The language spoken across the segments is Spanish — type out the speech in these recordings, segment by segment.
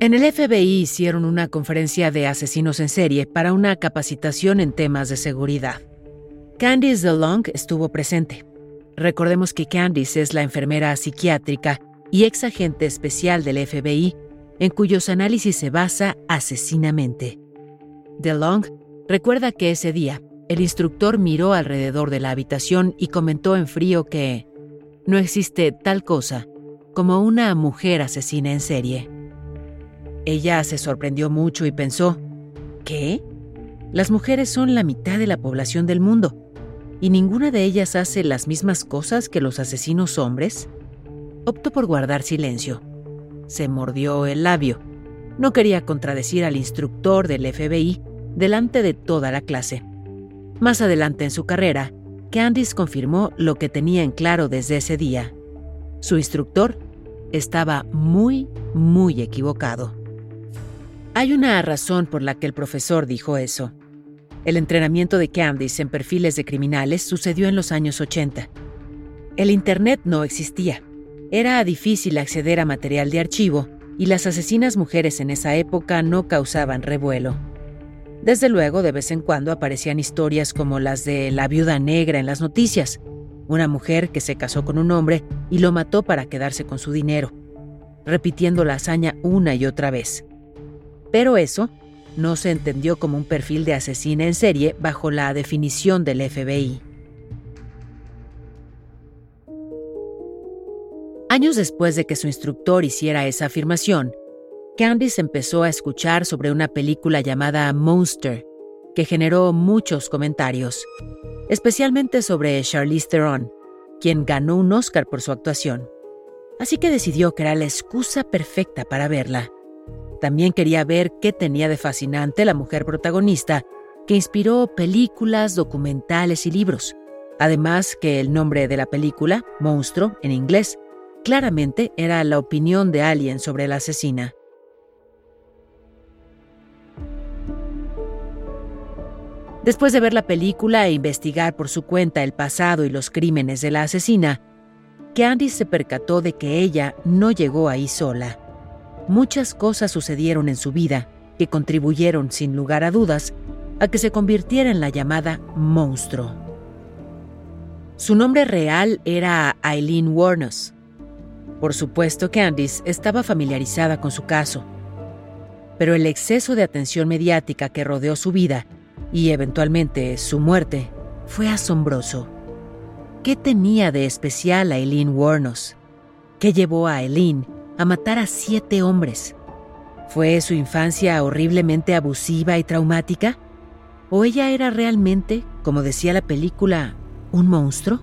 En el FBI hicieron una conferencia de asesinos en serie para una capacitación en temas de seguridad. Candice DeLong estuvo presente. Recordemos que Candice es la enfermera psiquiátrica y ex agente especial del FBI, en cuyos análisis se basa asesinamente. DeLong recuerda que ese día el instructor miró alrededor de la habitación y comentó en frío que no existe tal cosa como una mujer asesina en serie. Ella se sorprendió mucho y pensó, ¿qué? Las mujeres son la mitad de la población del mundo, y ninguna de ellas hace las mismas cosas que los asesinos hombres. Optó por guardar silencio. Se mordió el labio. No quería contradecir al instructor del FBI delante de toda la clase. Más adelante en su carrera, Candice confirmó lo que tenía en claro desde ese día. Su instructor estaba muy, muy equivocado. Hay una razón por la que el profesor dijo eso. El entrenamiento de Candice en perfiles de criminales sucedió en los años 80. El Internet no existía. Era difícil acceder a material de archivo y las asesinas mujeres en esa época no causaban revuelo. Desde luego, de vez en cuando aparecían historias como las de la viuda negra en las noticias, una mujer que se casó con un hombre y lo mató para quedarse con su dinero, repitiendo la hazaña una y otra vez. Pero eso no se entendió como un perfil de asesina en serie bajo la definición del FBI. Años después de que su instructor hiciera esa afirmación, Candice empezó a escuchar sobre una película llamada Monster, que generó muchos comentarios, especialmente sobre Charlize Theron, quien ganó un Oscar por su actuación. Así que decidió que era la excusa perfecta para verla. También quería ver qué tenía de fascinante la mujer protagonista, que inspiró películas, documentales y libros. Además que el nombre de la película, Monstruo, en inglés, claramente era la opinión de alguien sobre la asesina. Después de ver la película e investigar por su cuenta el pasado y los crímenes de la asesina, Candice se percató de que ella no llegó ahí sola muchas cosas sucedieron en su vida que contribuyeron, sin lugar a dudas, a que se convirtiera en la llamada monstruo. Su nombre real era Eileen Warnos. Por supuesto, Candice estaba familiarizada con su caso, pero el exceso de atención mediática que rodeó su vida y eventualmente su muerte fue asombroso. ¿Qué tenía de especial Eileen Warnos? ¿Qué llevó a Eileen a matar a siete hombres. ¿Fue su infancia horriblemente abusiva y traumática? ¿O ella era realmente, como decía la película, un monstruo?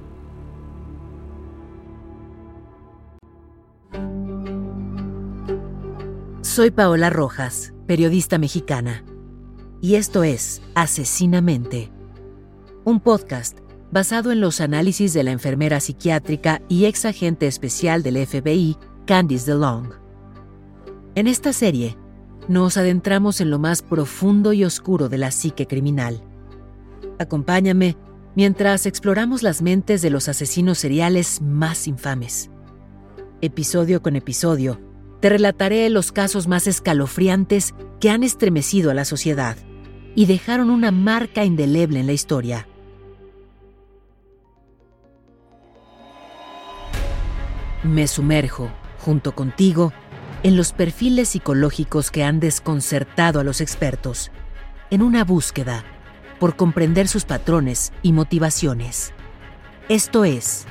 Soy Paola Rojas, periodista mexicana, y esto es Asesinamente, un podcast basado en los análisis de la enfermera psiquiátrica y ex agente especial del FBI Candice DeLong. En esta serie, nos adentramos en lo más profundo y oscuro de la psique criminal. Acompáñame mientras exploramos las mentes de los asesinos seriales más infames. Episodio con episodio, te relataré los casos más escalofriantes que han estremecido a la sociedad y dejaron una marca indeleble en la historia. Me sumerjo junto contigo, en los perfiles psicológicos que han desconcertado a los expertos, en una búsqueda por comprender sus patrones y motivaciones. Esto es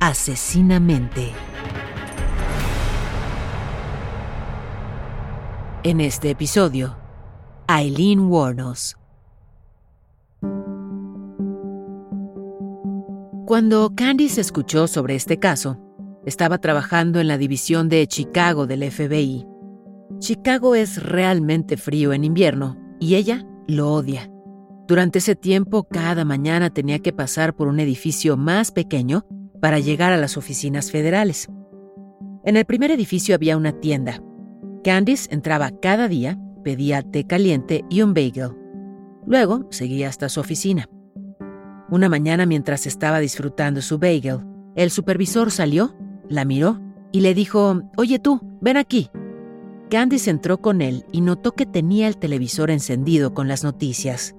Asesinamente. En este episodio, Eileen Warnos Cuando Candice escuchó sobre este caso, estaba trabajando en la división de Chicago del FBI. Chicago es realmente frío en invierno y ella lo odia. Durante ese tiempo, cada mañana tenía que pasar por un edificio más pequeño para llegar a las oficinas federales. En el primer edificio había una tienda. Candice entraba cada día, pedía té caliente y un bagel. Luego seguía hasta su oficina. Una mañana mientras estaba disfrutando su bagel, el supervisor salió, la miró y le dijo, Oye tú, ven aquí. Candice entró con él y notó que tenía el televisor encendido con las noticias.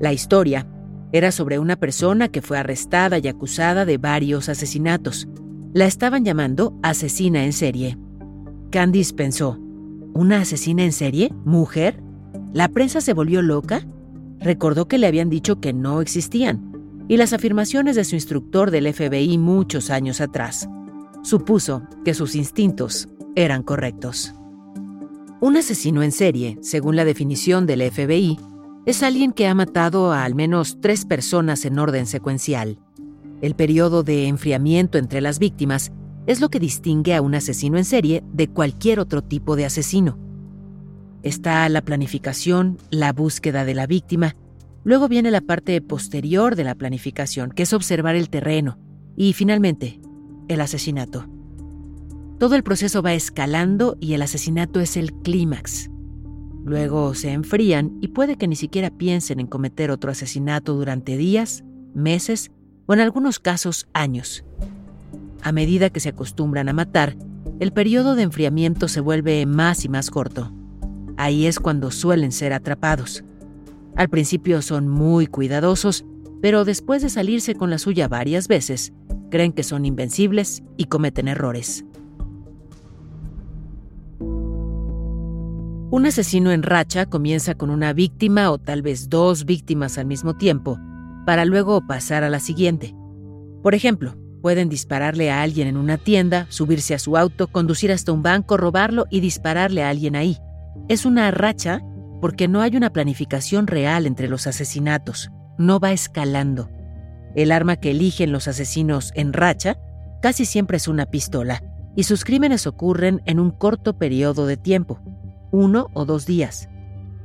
La historia era sobre una persona que fue arrestada y acusada de varios asesinatos. La estaban llamando asesina en serie. Candice pensó, ¿una asesina en serie? ¿Mujer? ¿La prensa se volvió loca? Recordó que le habían dicho que no existían, y las afirmaciones de su instructor del FBI muchos años atrás. Supuso que sus instintos eran correctos. Un asesino en serie, según la definición del FBI, es alguien que ha matado a al menos tres personas en orden secuencial. El periodo de enfriamiento entre las víctimas es lo que distingue a un asesino en serie de cualquier otro tipo de asesino. Está la planificación, la búsqueda de la víctima, luego viene la parte posterior de la planificación, que es observar el terreno, y finalmente, el asesinato. Todo el proceso va escalando y el asesinato es el clímax. Luego se enfrían y puede que ni siquiera piensen en cometer otro asesinato durante días, meses o en algunos casos años. A medida que se acostumbran a matar, el periodo de enfriamiento se vuelve más y más corto. Ahí es cuando suelen ser atrapados. Al principio son muy cuidadosos, pero después de salirse con la suya varias veces, creen que son invencibles y cometen errores. Un asesino en racha comienza con una víctima o tal vez dos víctimas al mismo tiempo, para luego pasar a la siguiente. Por ejemplo, pueden dispararle a alguien en una tienda, subirse a su auto, conducir hasta un banco, robarlo y dispararle a alguien ahí. Es una racha porque no hay una planificación real entre los asesinatos, no va escalando. El arma que eligen los asesinos en racha casi siempre es una pistola, y sus crímenes ocurren en un corto periodo de tiempo, uno o dos días.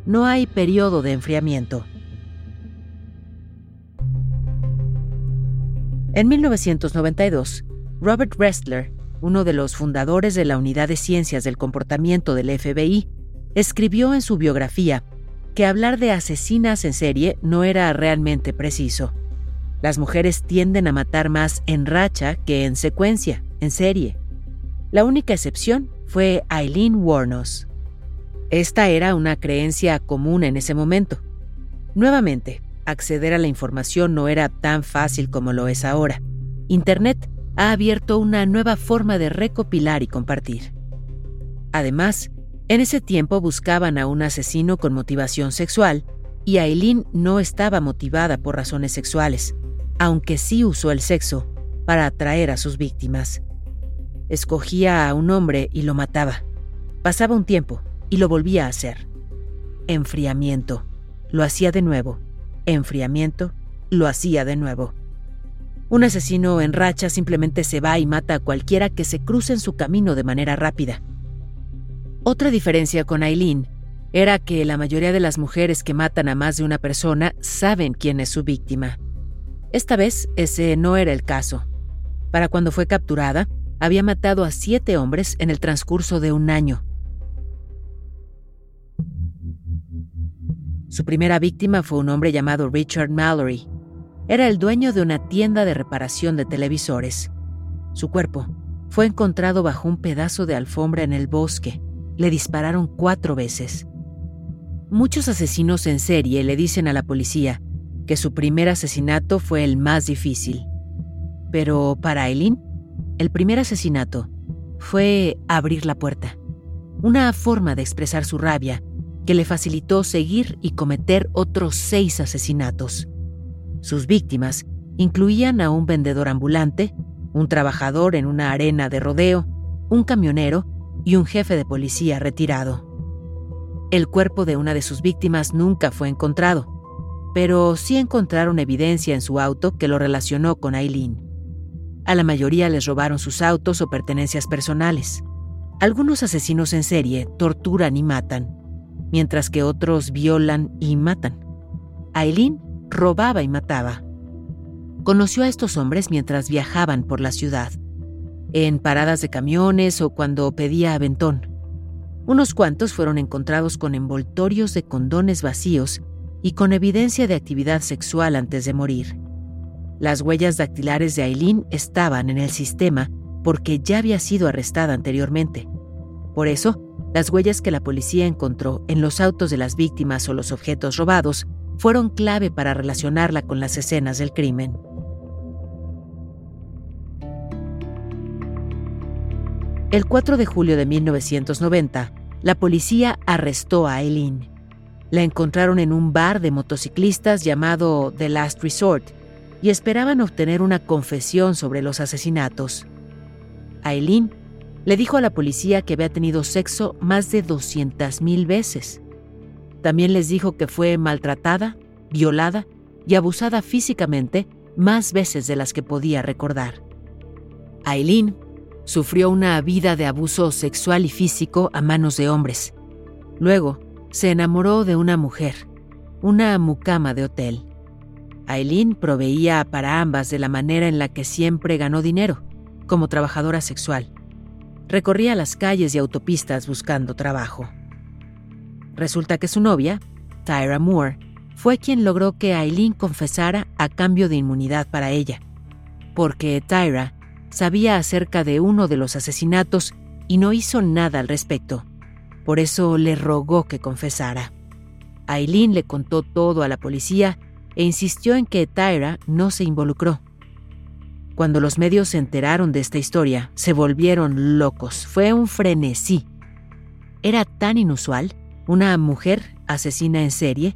No hay periodo de enfriamiento. En 1992, Robert Restler, uno de los fundadores de la Unidad de Ciencias del Comportamiento del FBI, escribió en su biografía que hablar de asesinas en serie no era realmente preciso. Las mujeres tienden a matar más en racha que en secuencia, en serie. La única excepción fue Eileen Warnos. Esta era una creencia común en ese momento. Nuevamente, acceder a la información no era tan fácil como lo es ahora. Internet ha abierto una nueva forma de recopilar y compartir. Además, en ese tiempo buscaban a un asesino con motivación sexual y Aileen no estaba motivada por razones sexuales, aunque sí usó el sexo para atraer a sus víctimas. Escogía a un hombre y lo mataba. Pasaba un tiempo, y lo volvía a hacer. Enfriamiento. Lo hacía de nuevo. Enfriamiento. Lo hacía de nuevo. Un asesino en racha simplemente se va y mata a cualquiera que se cruce en su camino de manera rápida. Otra diferencia con Aileen era que la mayoría de las mujeres que matan a más de una persona saben quién es su víctima. Esta vez ese no era el caso. Para cuando fue capturada, había matado a siete hombres en el transcurso de un año. Su primera víctima fue un hombre llamado Richard Mallory. Era el dueño de una tienda de reparación de televisores. Su cuerpo fue encontrado bajo un pedazo de alfombra en el bosque. Le dispararon cuatro veces. Muchos asesinos en serie le dicen a la policía que su primer asesinato fue el más difícil. Pero para Eileen, el primer asesinato fue abrir la puerta. Una forma de expresar su rabia que le facilitó seguir y cometer otros seis asesinatos. Sus víctimas incluían a un vendedor ambulante, un trabajador en una arena de rodeo, un camionero y un jefe de policía retirado. El cuerpo de una de sus víctimas nunca fue encontrado. pero sí encontraron evidencia en su auto que lo relacionó con Aileen. A la mayoría les robaron sus autos o pertenencias personales. Algunos asesinos en serie torturan y matan, mientras que otros violan y matan. Aileen robaba y mataba. Conoció a estos hombres mientras viajaban por la ciudad, en paradas de camiones o cuando pedía aventón. Unos cuantos fueron encontrados con envoltorios de condones vacíos y con evidencia de actividad sexual antes de morir. Las huellas dactilares de Aileen estaban en el sistema porque ya había sido arrestada anteriormente. Por eso, las huellas que la policía encontró en los autos de las víctimas o los objetos robados fueron clave para relacionarla con las escenas del crimen. El 4 de julio de 1990, la policía arrestó a Eileen. La encontraron en un bar de motociclistas llamado The Last Resort y esperaban obtener una confesión sobre los asesinatos. Eileen le dijo a la policía que había tenido sexo más de 200.000 veces. También les dijo que fue maltratada, violada y abusada físicamente más veces de las que podía recordar. Aileen sufrió una vida de abuso sexual y físico a manos de hombres. Luego, se enamoró de una mujer, una mucama de hotel. Aileen proveía para ambas de la manera en la que siempre ganó dinero, como trabajadora sexual. Recorría las calles y autopistas buscando trabajo. Resulta que su novia, Tyra Moore, fue quien logró que Aileen confesara a cambio de inmunidad para ella, porque Tyra sabía acerca de uno de los asesinatos y no hizo nada al respecto. Por eso le rogó que confesara. Aileen le contó todo a la policía e insistió en que Tyra no se involucró. Cuando los medios se enteraron de esta historia, se volvieron locos. Fue un frenesí. Era tan inusual, una mujer asesina en serie.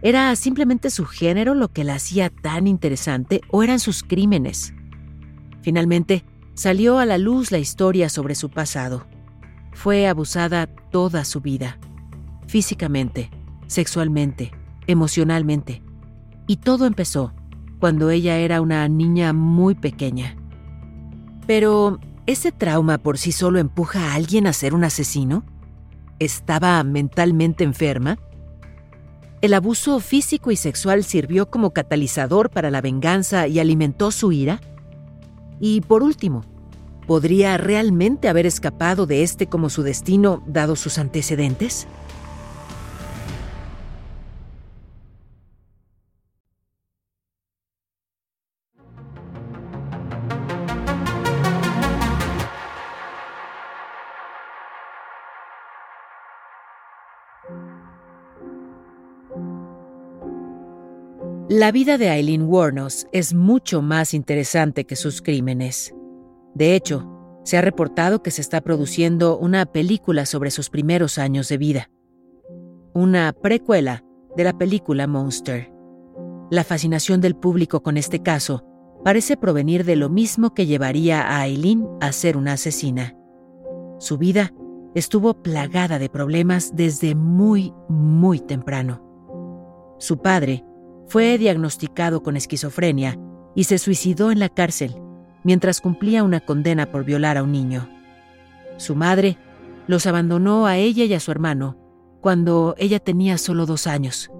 ¿Era simplemente su género lo que la hacía tan interesante o eran sus crímenes? Finalmente, salió a la luz la historia sobre su pasado. Fue abusada toda su vida, físicamente, sexualmente, emocionalmente. Y todo empezó cuando ella era una niña muy pequeña. Pero, ¿ese trauma por sí solo empuja a alguien a ser un asesino? ¿Estaba mentalmente enferma? ¿El abuso físico y sexual sirvió como catalizador para la venganza y alimentó su ira? Y por último, ¿podría realmente haber escapado de este como su destino dado sus antecedentes? La vida de Eileen Warnos es mucho más interesante que sus crímenes. De hecho, se ha reportado que se está produciendo una película sobre sus primeros años de vida. Una precuela de la película Monster. La fascinación del público con este caso parece provenir de lo mismo que llevaría a Eileen a ser una asesina. Su vida estuvo plagada de problemas desde muy, muy temprano. Su padre, fue diagnosticado con esquizofrenia y se suicidó en la cárcel mientras cumplía una condena por violar a un niño. Su madre los abandonó a ella y a su hermano cuando ella tenía solo dos años.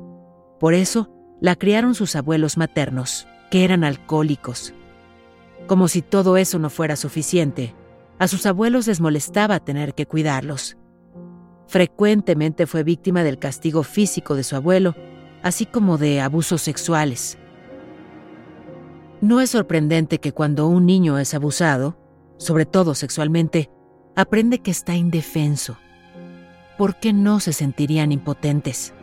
Por eso la criaron sus abuelos maternos, que eran alcohólicos. Como si todo eso no fuera suficiente, a sus abuelos les molestaba tener que cuidarlos. Frecuentemente fue víctima del castigo físico de su abuelo así como de abusos sexuales. No es sorprendente que cuando un niño es abusado, sobre todo sexualmente, aprende que está indefenso. ¿Por qué no se sentirían impotentes?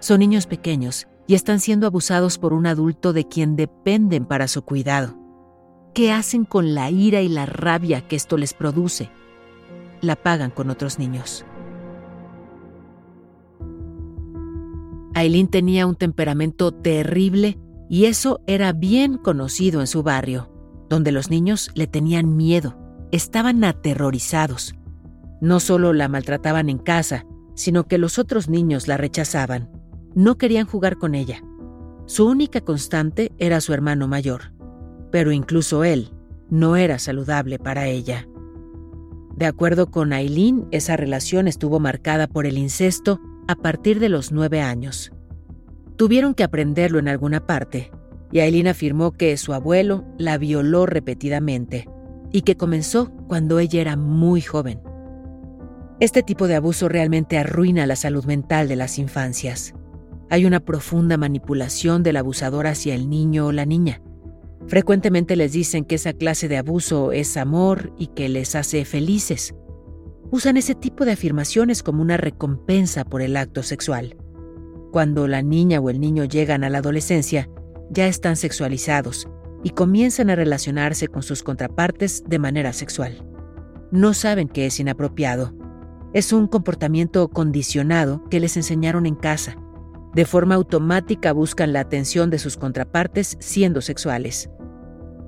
Son niños pequeños y están siendo abusados por un adulto de quien dependen para su cuidado. ¿Qué hacen con la ira y la rabia que esto les produce? La pagan con otros niños. Aileen tenía un temperamento terrible y eso era bien conocido en su barrio, donde los niños le tenían miedo, estaban aterrorizados. No solo la maltrataban en casa, sino que los otros niños la rechazaban. No querían jugar con ella. Su única constante era su hermano mayor, pero incluso él no era saludable para ella. De acuerdo con Aileen, esa relación estuvo marcada por el incesto a partir de los nueve años. Tuvieron que aprenderlo en alguna parte, y Aileen afirmó que su abuelo la violó repetidamente y que comenzó cuando ella era muy joven. Este tipo de abuso realmente arruina la salud mental de las infancias. Hay una profunda manipulación del abusador hacia el niño o la niña. Frecuentemente les dicen que esa clase de abuso es amor y que les hace felices. Usan ese tipo de afirmaciones como una recompensa por el acto sexual. Cuando la niña o el niño llegan a la adolescencia, ya están sexualizados y comienzan a relacionarse con sus contrapartes de manera sexual. No saben que es inapropiado. Es un comportamiento condicionado que les enseñaron en casa de forma automática buscan la atención de sus contrapartes siendo sexuales.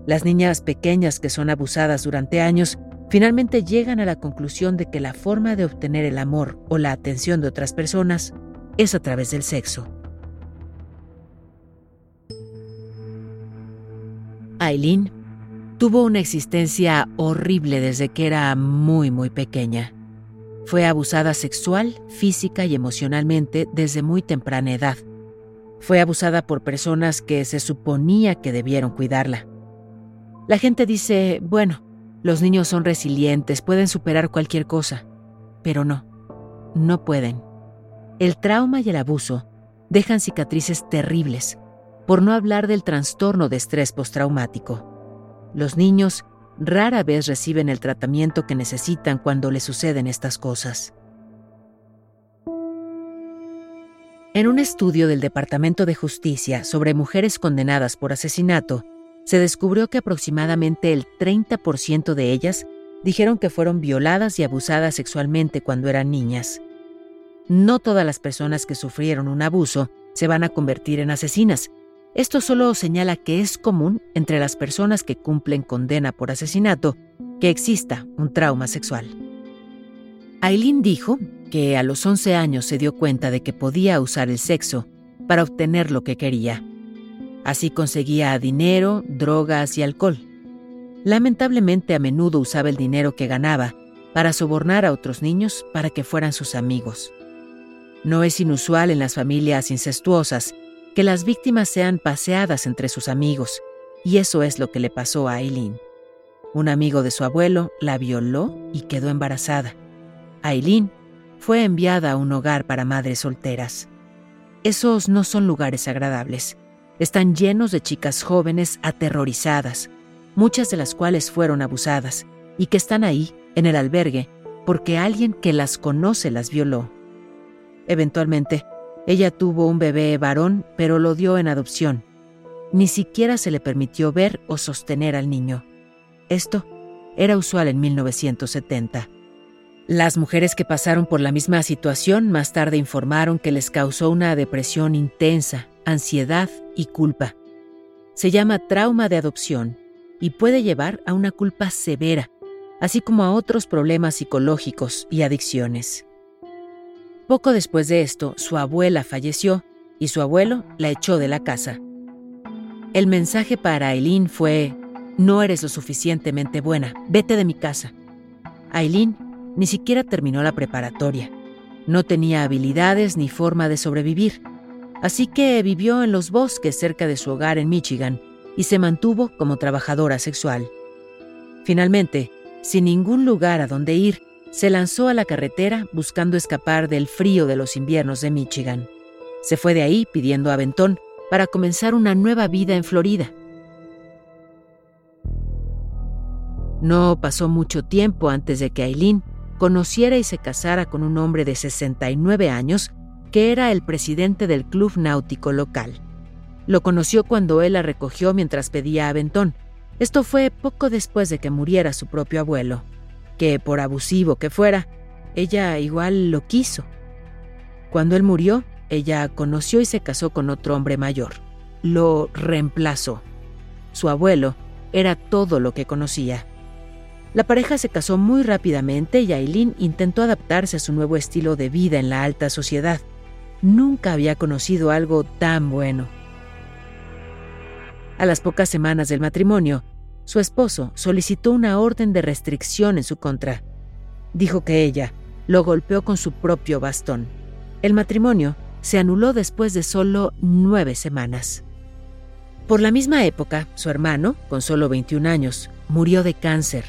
Las niñas pequeñas que son abusadas durante años finalmente llegan a la conclusión de que la forma de obtener el amor o la atención de otras personas es a través del sexo. Aileen tuvo una existencia horrible desde que era muy muy pequeña. Fue abusada sexual, física y emocionalmente desde muy temprana edad. Fue abusada por personas que se suponía que debieron cuidarla. La gente dice, bueno, los niños son resilientes, pueden superar cualquier cosa, pero no, no pueden. El trauma y el abuso dejan cicatrices terribles, por no hablar del trastorno de estrés postraumático. Los niños rara vez reciben el tratamiento que necesitan cuando les suceden estas cosas. En un estudio del Departamento de Justicia sobre mujeres condenadas por asesinato, se descubrió que aproximadamente el 30% de ellas dijeron que fueron violadas y abusadas sexualmente cuando eran niñas. No todas las personas que sufrieron un abuso se van a convertir en asesinas, esto solo señala que es común entre las personas que cumplen condena por asesinato que exista un trauma sexual. Aileen dijo que a los 11 años se dio cuenta de que podía usar el sexo para obtener lo que quería. Así conseguía dinero, drogas y alcohol. Lamentablemente a menudo usaba el dinero que ganaba para sobornar a otros niños para que fueran sus amigos. No es inusual en las familias incestuosas que las víctimas sean paseadas entre sus amigos, y eso es lo que le pasó a Aileen. Un amigo de su abuelo la violó y quedó embarazada. Aileen fue enviada a un hogar para madres solteras. Esos no son lugares agradables. Están llenos de chicas jóvenes aterrorizadas, muchas de las cuales fueron abusadas, y que están ahí, en el albergue, porque alguien que las conoce las violó. Eventualmente, ella tuvo un bebé varón, pero lo dio en adopción. Ni siquiera se le permitió ver o sostener al niño. Esto era usual en 1970. Las mujeres que pasaron por la misma situación más tarde informaron que les causó una depresión intensa, ansiedad y culpa. Se llama trauma de adopción y puede llevar a una culpa severa, así como a otros problemas psicológicos y adicciones. Poco después de esto, su abuela falleció y su abuelo la echó de la casa. El mensaje para Aileen fue, no eres lo suficientemente buena, vete de mi casa. Aileen ni siquiera terminó la preparatoria. No tenía habilidades ni forma de sobrevivir, así que vivió en los bosques cerca de su hogar en Michigan y se mantuvo como trabajadora sexual. Finalmente, sin ningún lugar a donde ir, se lanzó a la carretera buscando escapar del frío de los inviernos de Michigan. Se fue de ahí pidiendo aventón para comenzar una nueva vida en Florida. No pasó mucho tiempo antes de que Aileen conociera y se casara con un hombre de 69 años que era el presidente del club náutico local. Lo conoció cuando él la recogió mientras pedía aventón. Esto fue poco después de que muriera su propio abuelo que por abusivo que fuera, ella igual lo quiso. Cuando él murió, ella conoció y se casó con otro hombre mayor. Lo reemplazó. Su abuelo era todo lo que conocía. La pareja se casó muy rápidamente y Aileen intentó adaptarse a su nuevo estilo de vida en la alta sociedad. Nunca había conocido algo tan bueno. A las pocas semanas del matrimonio, su esposo solicitó una orden de restricción en su contra. Dijo que ella lo golpeó con su propio bastón. El matrimonio se anuló después de solo nueve semanas. Por la misma época, su hermano, con solo 21 años, murió de cáncer.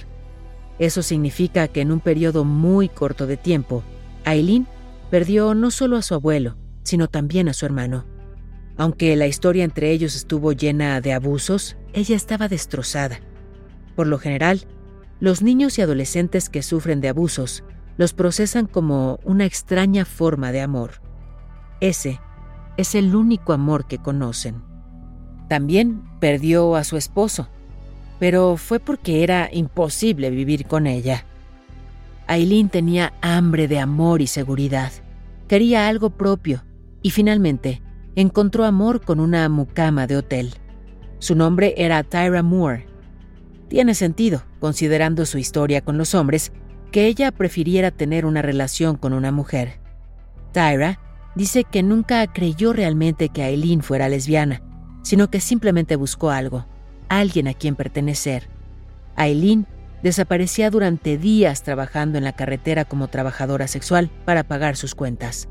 Eso significa que en un periodo muy corto de tiempo, Aileen perdió no solo a su abuelo, sino también a su hermano. Aunque la historia entre ellos estuvo llena de abusos, ella estaba destrozada. Por lo general, los niños y adolescentes que sufren de abusos los procesan como una extraña forma de amor. Ese es el único amor que conocen. También perdió a su esposo, pero fue porque era imposible vivir con ella. Aileen tenía hambre de amor y seguridad. Quería algo propio y finalmente encontró amor con una mucama de hotel. Su nombre era Tyra Moore. Tiene sentido, considerando su historia con los hombres, que ella prefiriera tener una relación con una mujer. Tyra dice que nunca creyó realmente que Aileen fuera lesbiana, sino que simplemente buscó algo, alguien a quien pertenecer. Aileen desaparecía durante días trabajando en la carretera como trabajadora sexual para pagar sus cuentas.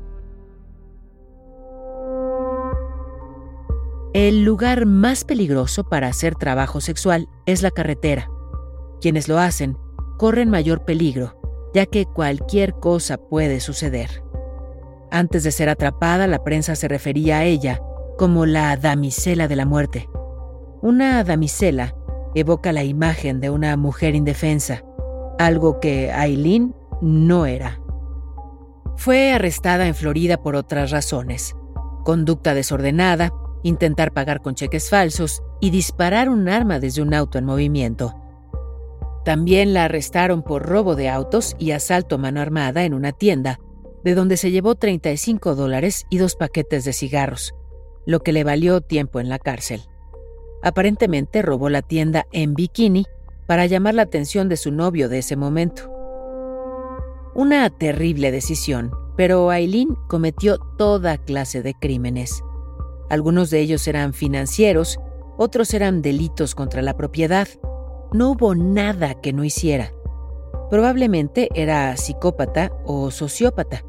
El lugar más peligroso para hacer trabajo sexual es la carretera. Quienes lo hacen corren mayor peligro, ya que cualquier cosa puede suceder. Antes de ser atrapada, la prensa se refería a ella como la damisela de la muerte. Una damisela evoca la imagen de una mujer indefensa, algo que Aileen no era. Fue arrestada en Florida por otras razones. Conducta desordenada, intentar pagar con cheques falsos y disparar un arma desde un auto en movimiento. También la arrestaron por robo de autos y asalto a mano armada en una tienda, de donde se llevó 35 dólares y dos paquetes de cigarros lo que le valió tiempo en la cárcel. Aparentemente robó la tienda en bikini para llamar la atención de su novio de ese momento. Una terrible decisión, pero Aileen cometió toda clase de crímenes. Algunos de ellos eran financieros, otros eran delitos contra la propiedad. No hubo nada que no hiciera. Probablemente era psicópata o sociópata,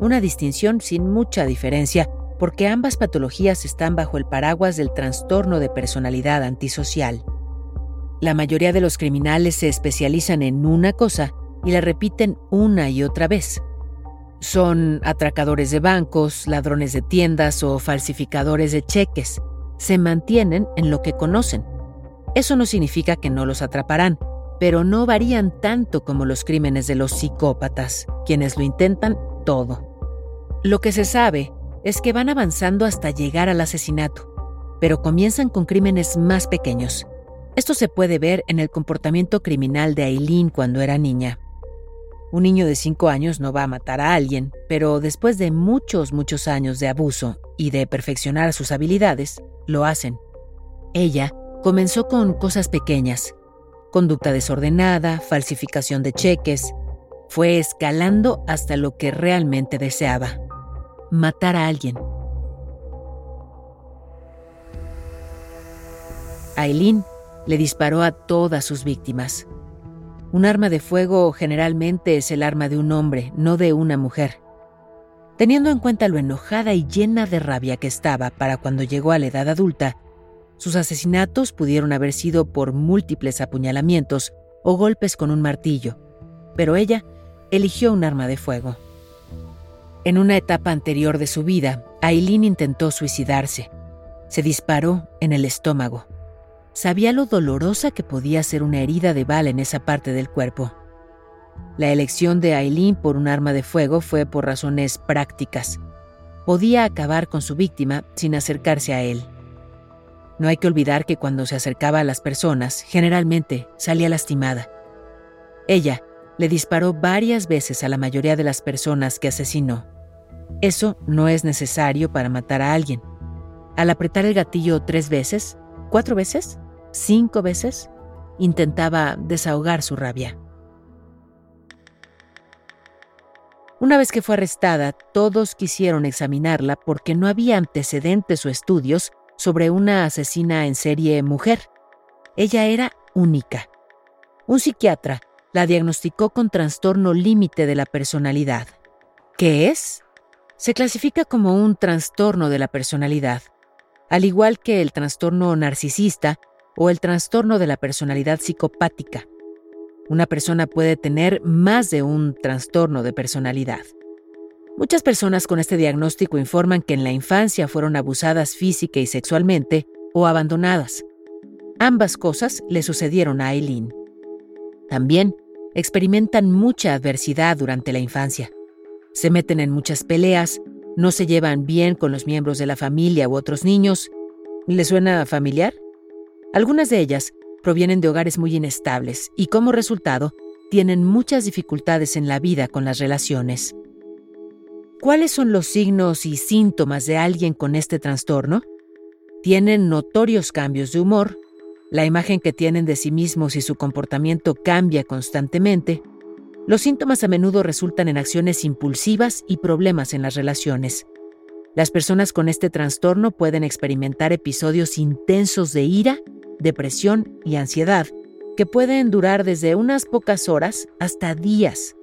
una distinción sin mucha diferencia porque ambas patologías están bajo el paraguas del trastorno de personalidad antisocial. La mayoría de los criminales se especializan en una cosa y la repiten una y otra vez. Son atracadores de bancos, ladrones de tiendas o falsificadores de cheques. Se mantienen en lo que conocen. Eso no significa que no los atraparán, pero no varían tanto como los crímenes de los psicópatas, quienes lo intentan todo. Lo que se sabe es que van avanzando hasta llegar al asesinato, pero comienzan con crímenes más pequeños. Esto se puede ver en el comportamiento criminal de Aileen cuando era niña. Un niño de 5 años no va a matar a alguien, pero después de muchos, muchos años de abuso y de perfeccionar sus habilidades, lo hacen. Ella comenzó con cosas pequeñas, conducta desordenada, falsificación de cheques, fue escalando hasta lo que realmente deseaba matar a alguien. Aileen le disparó a todas sus víctimas. Un arma de fuego generalmente es el arma de un hombre, no de una mujer. Teniendo en cuenta lo enojada y llena de rabia que estaba para cuando llegó a la edad adulta, sus asesinatos pudieron haber sido por múltiples apuñalamientos o golpes con un martillo, pero ella eligió un arma de fuego. En una etapa anterior de su vida, Aileen intentó suicidarse. Se disparó en el estómago. Sabía lo dolorosa que podía ser una herida de bala en esa parte del cuerpo. La elección de Aileen por un arma de fuego fue por razones prácticas. Podía acabar con su víctima sin acercarse a él. No hay que olvidar que cuando se acercaba a las personas, generalmente salía lastimada. Ella le disparó varias veces a la mayoría de las personas que asesinó. Eso no es necesario para matar a alguien. Al apretar el gatillo tres veces, cuatro veces, cinco veces, intentaba desahogar su rabia. Una vez que fue arrestada, todos quisieron examinarla porque no había antecedentes o estudios sobre una asesina en serie mujer. Ella era única. Un psiquiatra la diagnosticó con trastorno límite de la personalidad. ¿Qué es? Se clasifica como un trastorno de la personalidad, al igual que el trastorno narcisista o el trastorno de la personalidad psicopática. Una persona puede tener más de un trastorno de personalidad. Muchas personas con este diagnóstico informan que en la infancia fueron abusadas física y sexualmente o abandonadas. Ambas cosas le sucedieron a Eileen. También experimentan mucha adversidad durante la infancia. Se meten en muchas peleas, no se llevan bien con los miembros de la familia u otros niños. ¿Le suena familiar? Algunas de ellas provienen de hogares muy inestables y como resultado tienen muchas dificultades en la vida con las relaciones. ¿Cuáles son los signos y síntomas de alguien con este trastorno? Tienen notorios cambios de humor, la imagen que tienen de sí mismos y su comportamiento cambia constantemente, los síntomas a menudo resultan en acciones impulsivas y problemas en las relaciones. Las personas con este trastorno pueden experimentar episodios intensos de ira, depresión y ansiedad, que pueden durar desde unas pocas horas hasta días.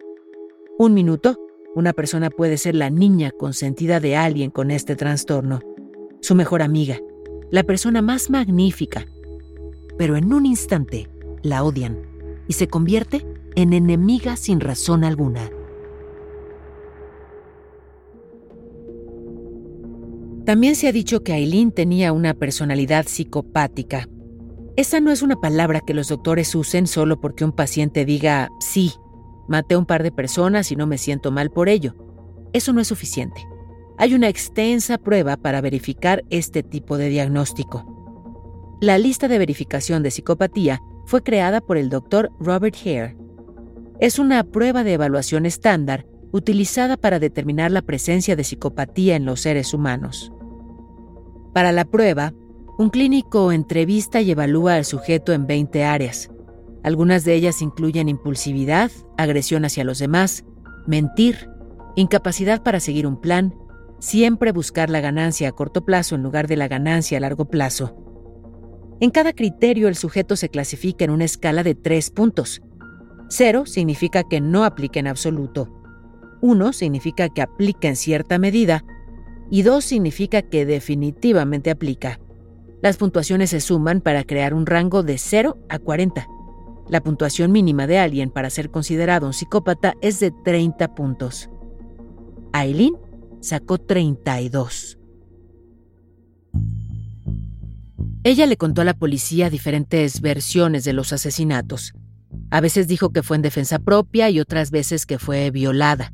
Un minuto, una persona puede ser la niña consentida de alguien con este trastorno, su mejor amiga, la persona más magnífica, pero en un instante la odian y se convierte en enemiga sin razón alguna. También se ha dicho que Aileen tenía una personalidad psicopática, esa no es una palabra que los doctores usen solo porque un paciente diga, sí, maté a un par de personas y no me siento mal por ello. Eso no es suficiente. Hay una extensa prueba para verificar este tipo de diagnóstico. La lista de verificación de psicopatía fue creada por el doctor Robert Hare. Es una prueba de evaluación estándar utilizada para determinar la presencia de psicopatía en los seres humanos. Para la prueba, un clínico entrevista y evalúa al sujeto en 20 áreas. Algunas de ellas incluyen impulsividad, agresión hacia los demás, mentir, incapacidad para seguir un plan, siempre buscar la ganancia a corto plazo en lugar de la ganancia a largo plazo. En cada criterio el sujeto se clasifica en una escala de tres puntos. Cero significa que no aplica en absoluto. Uno significa que aplica en cierta medida. Y dos significa que definitivamente aplica. Las puntuaciones se suman para crear un rango de 0 a 40. La puntuación mínima de alguien para ser considerado un psicópata es de 30 puntos. Aileen sacó 32. Ella le contó a la policía diferentes versiones de los asesinatos. A veces dijo que fue en defensa propia y otras veces que fue violada.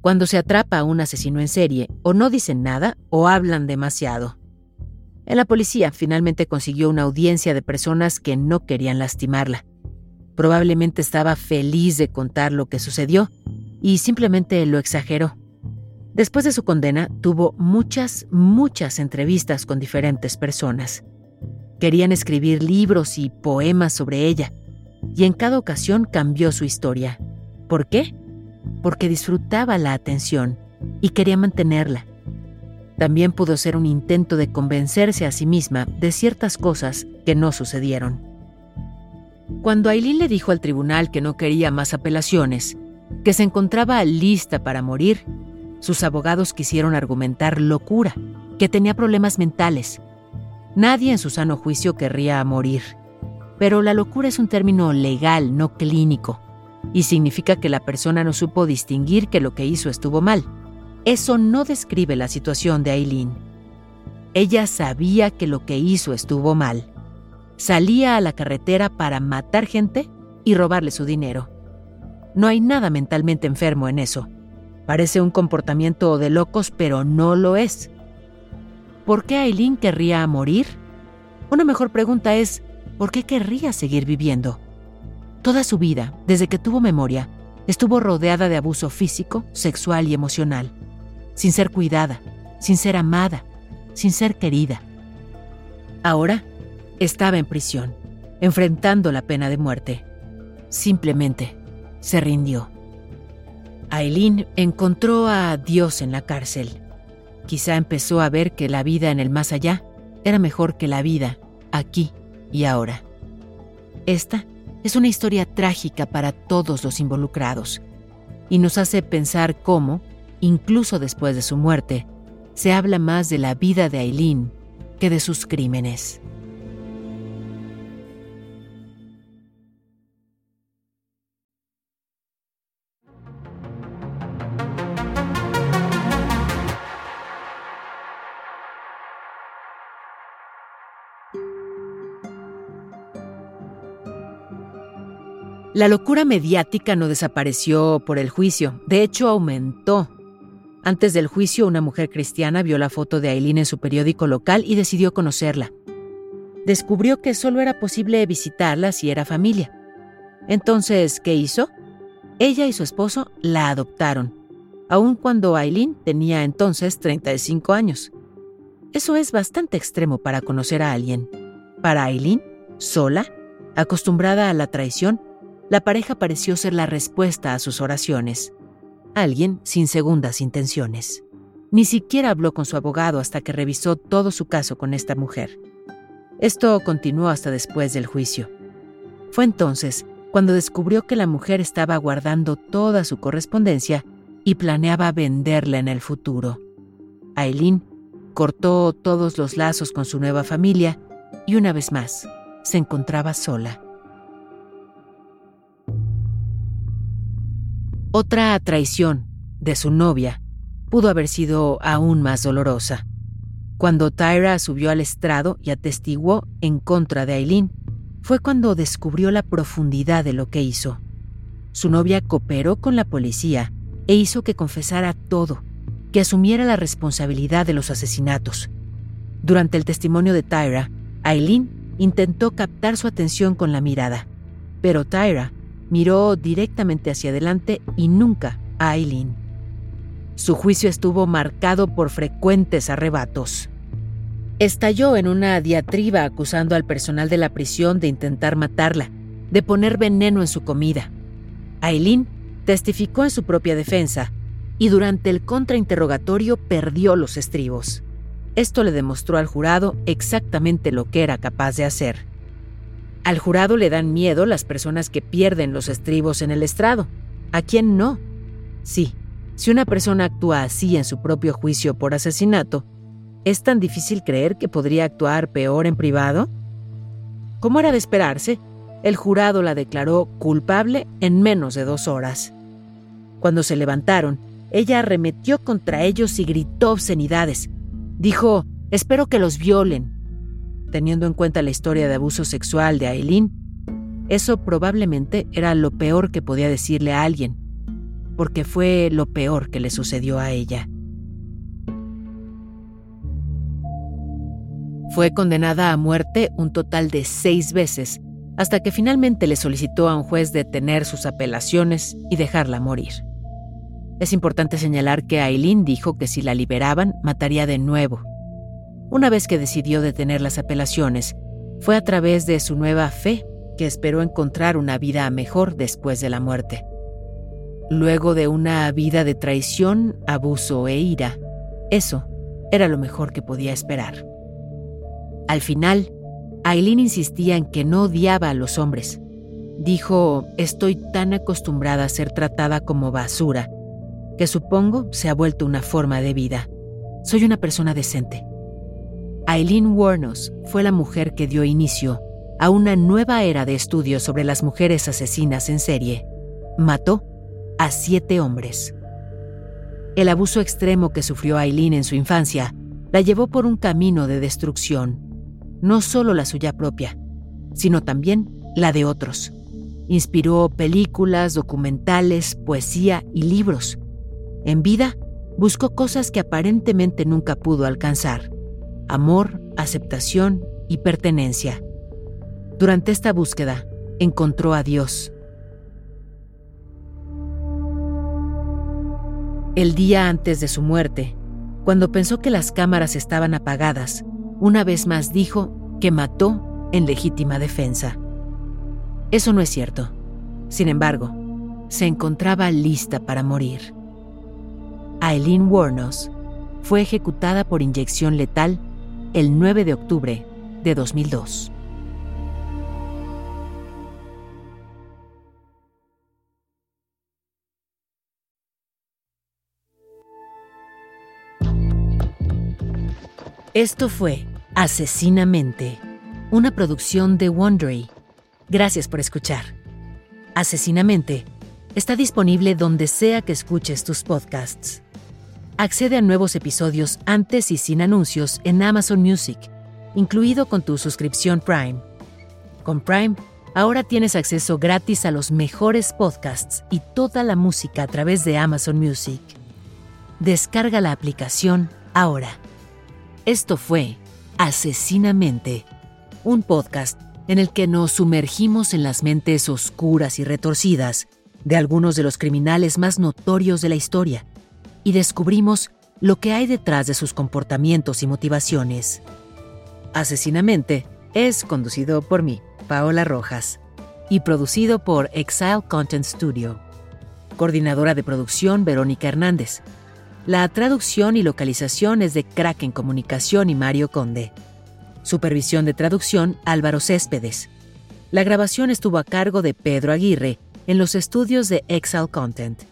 Cuando se atrapa a un asesino en serie, o no dicen nada o hablan demasiado. En la policía finalmente consiguió una audiencia de personas que no querían lastimarla. Probablemente estaba feliz de contar lo que sucedió y simplemente lo exageró. Después de su condena, tuvo muchas, muchas entrevistas con diferentes personas. Querían escribir libros y poemas sobre ella, y en cada ocasión cambió su historia. ¿Por qué? Porque disfrutaba la atención y quería mantenerla. También pudo ser un intento de convencerse a sí misma de ciertas cosas que no sucedieron. Cuando Aileen le dijo al tribunal que no quería más apelaciones, que se encontraba lista para morir, sus abogados quisieron argumentar locura, que tenía problemas mentales. Nadie en su sano juicio querría morir. Pero la locura es un término legal, no clínico, y significa que la persona no supo distinguir que lo que hizo estuvo mal eso no describe la situación de Aileen. Ella sabía que lo que hizo estuvo mal. Salía a la carretera para matar gente y robarle su dinero. No hay nada mentalmente enfermo en eso. Parece un comportamiento de locos, pero no lo es. ¿Por qué Aileen querría morir? Una mejor pregunta es, ¿por qué querría seguir viviendo? Toda su vida, desde que tuvo memoria, estuvo rodeada de abuso físico, sexual y emocional sin ser cuidada, sin ser amada, sin ser querida. Ahora estaba en prisión, enfrentando la pena de muerte. Simplemente se rindió. Aileen encontró a Dios en la cárcel. Quizá empezó a ver que la vida en el más allá era mejor que la vida aquí y ahora. Esta es una historia trágica para todos los involucrados y nos hace pensar cómo, incluso después de su muerte, se habla más de la vida de Aileen que de sus crímenes. La locura mediática no desapareció por el juicio, de hecho aumentó. Antes del juicio, una mujer cristiana vio la foto de Aileen en su periódico local y decidió conocerla. Descubrió que solo era posible visitarla si era familia. Entonces, ¿qué hizo? Ella y su esposo la adoptaron, aun cuando Aileen tenía entonces 35 años. Eso es bastante extremo para conocer a alguien. Para Aileen, sola, acostumbrada a la traición, la pareja pareció ser la respuesta a sus oraciones. Alguien sin segundas intenciones. Ni siquiera habló con su abogado hasta que revisó todo su caso con esta mujer. Esto continuó hasta después del juicio. Fue entonces cuando descubrió que la mujer estaba guardando toda su correspondencia y planeaba venderla en el futuro. Aileen cortó todos los lazos con su nueva familia y una vez más se encontraba sola. Otra traición de su novia pudo haber sido aún más dolorosa. Cuando Tyra subió al estrado y atestiguó en contra de Aileen, fue cuando descubrió la profundidad de lo que hizo. Su novia cooperó con la policía e hizo que confesara todo, que asumiera la responsabilidad de los asesinatos. Durante el testimonio de Tyra, Aileen intentó captar su atención con la mirada, pero Tyra miró directamente hacia adelante y nunca a Aileen. Su juicio estuvo marcado por frecuentes arrebatos. Estalló en una diatriba acusando al personal de la prisión de intentar matarla, de poner veneno en su comida. Aileen testificó en su propia defensa y durante el contrainterrogatorio perdió los estribos. Esto le demostró al jurado exactamente lo que era capaz de hacer. Al jurado le dan miedo las personas que pierden los estribos en el estrado. ¿A quién no? Sí, si una persona actúa así en su propio juicio por asesinato, ¿es tan difícil creer que podría actuar peor en privado? Como era de esperarse, el jurado la declaró culpable en menos de dos horas. Cuando se levantaron, ella arremetió contra ellos y gritó obscenidades. Dijo, espero que los violen, teniendo en cuenta la historia de abuso sexual de Aileen, eso probablemente era lo peor que podía decirle a alguien, porque fue lo peor que le sucedió a ella. Fue condenada a muerte un total de seis veces, hasta que finalmente le solicitó a un juez detener sus apelaciones y dejarla morir. Es importante señalar que Aileen dijo que si la liberaban, mataría de nuevo, una vez que decidió detener las apelaciones, fue a través de su nueva fe que esperó encontrar una vida mejor después de la muerte. Luego de una vida de traición, abuso e ira, eso era lo mejor que podía esperar. Al final, Aileen insistía en que no odiaba a los hombres. Dijo, estoy tan acostumbrada a ser tratada como basura, que supongo se ha vuelto una forma de vida. Soy una persona decente. Eileen Warnos fue la mujer que dio inicio a una nueva era de estudios sobre las mujeres asesinas en serie. Mató a siete hombres. El abuso extremo que sufrió Eileen en su infancia la llevó por un camino de destrucción, no solo la suya propia, sino también la de otros. Inspiró películas, documentales, poesía y libros. En vida, buscó cosas que aparentemente nunca pudo alcanzar amor, aceptación y pertenencia. Durante esta búsqueda, encontró a Dios. El día antes de su muerte, cuando pensó que las cámaras estaban apagadas, una vez más dijo que mató en legítima defensa. Eso no es cierto. Sin embargo, se encontraba lista para morir. Aileen Warnos fue ejecutada por inyección letal el 9 de octubre de 2002. Esto fue Asesinamente, una producción de Wondery. Gracias por escuchar. Asesinamente está disponible donde sea que escuches tus podcasts. Accede a nuevos episodios antes y sin anuncios en Amazon Music, incluido con tu suscripción Prime. Con Prime, ahora tienes acceso gratis a los mejores podcasts y toda la música a través de Amazon Music. Descarga la aplicación ahora. Esto fue Asesinamente, un podcast en el que nos sumergimos en las mentes oscuras y retorcidas de algunos de los criminales más notorios de la historia y descubrimos lo que hay detrás de sus comportamientos y motivaciones. Asesinamente es conducido por mí, Paola Rojas, y producido por Exile Content Studio. Coordinadora de producción Verónica Hernández. La traducción y localización es de Kraken Comunicación y Mario Conde. Supervisión de traducción Álvaro Céspedes. La grabación estuvo a cargo de Pedro Aguirre en los estudios de Excel Content.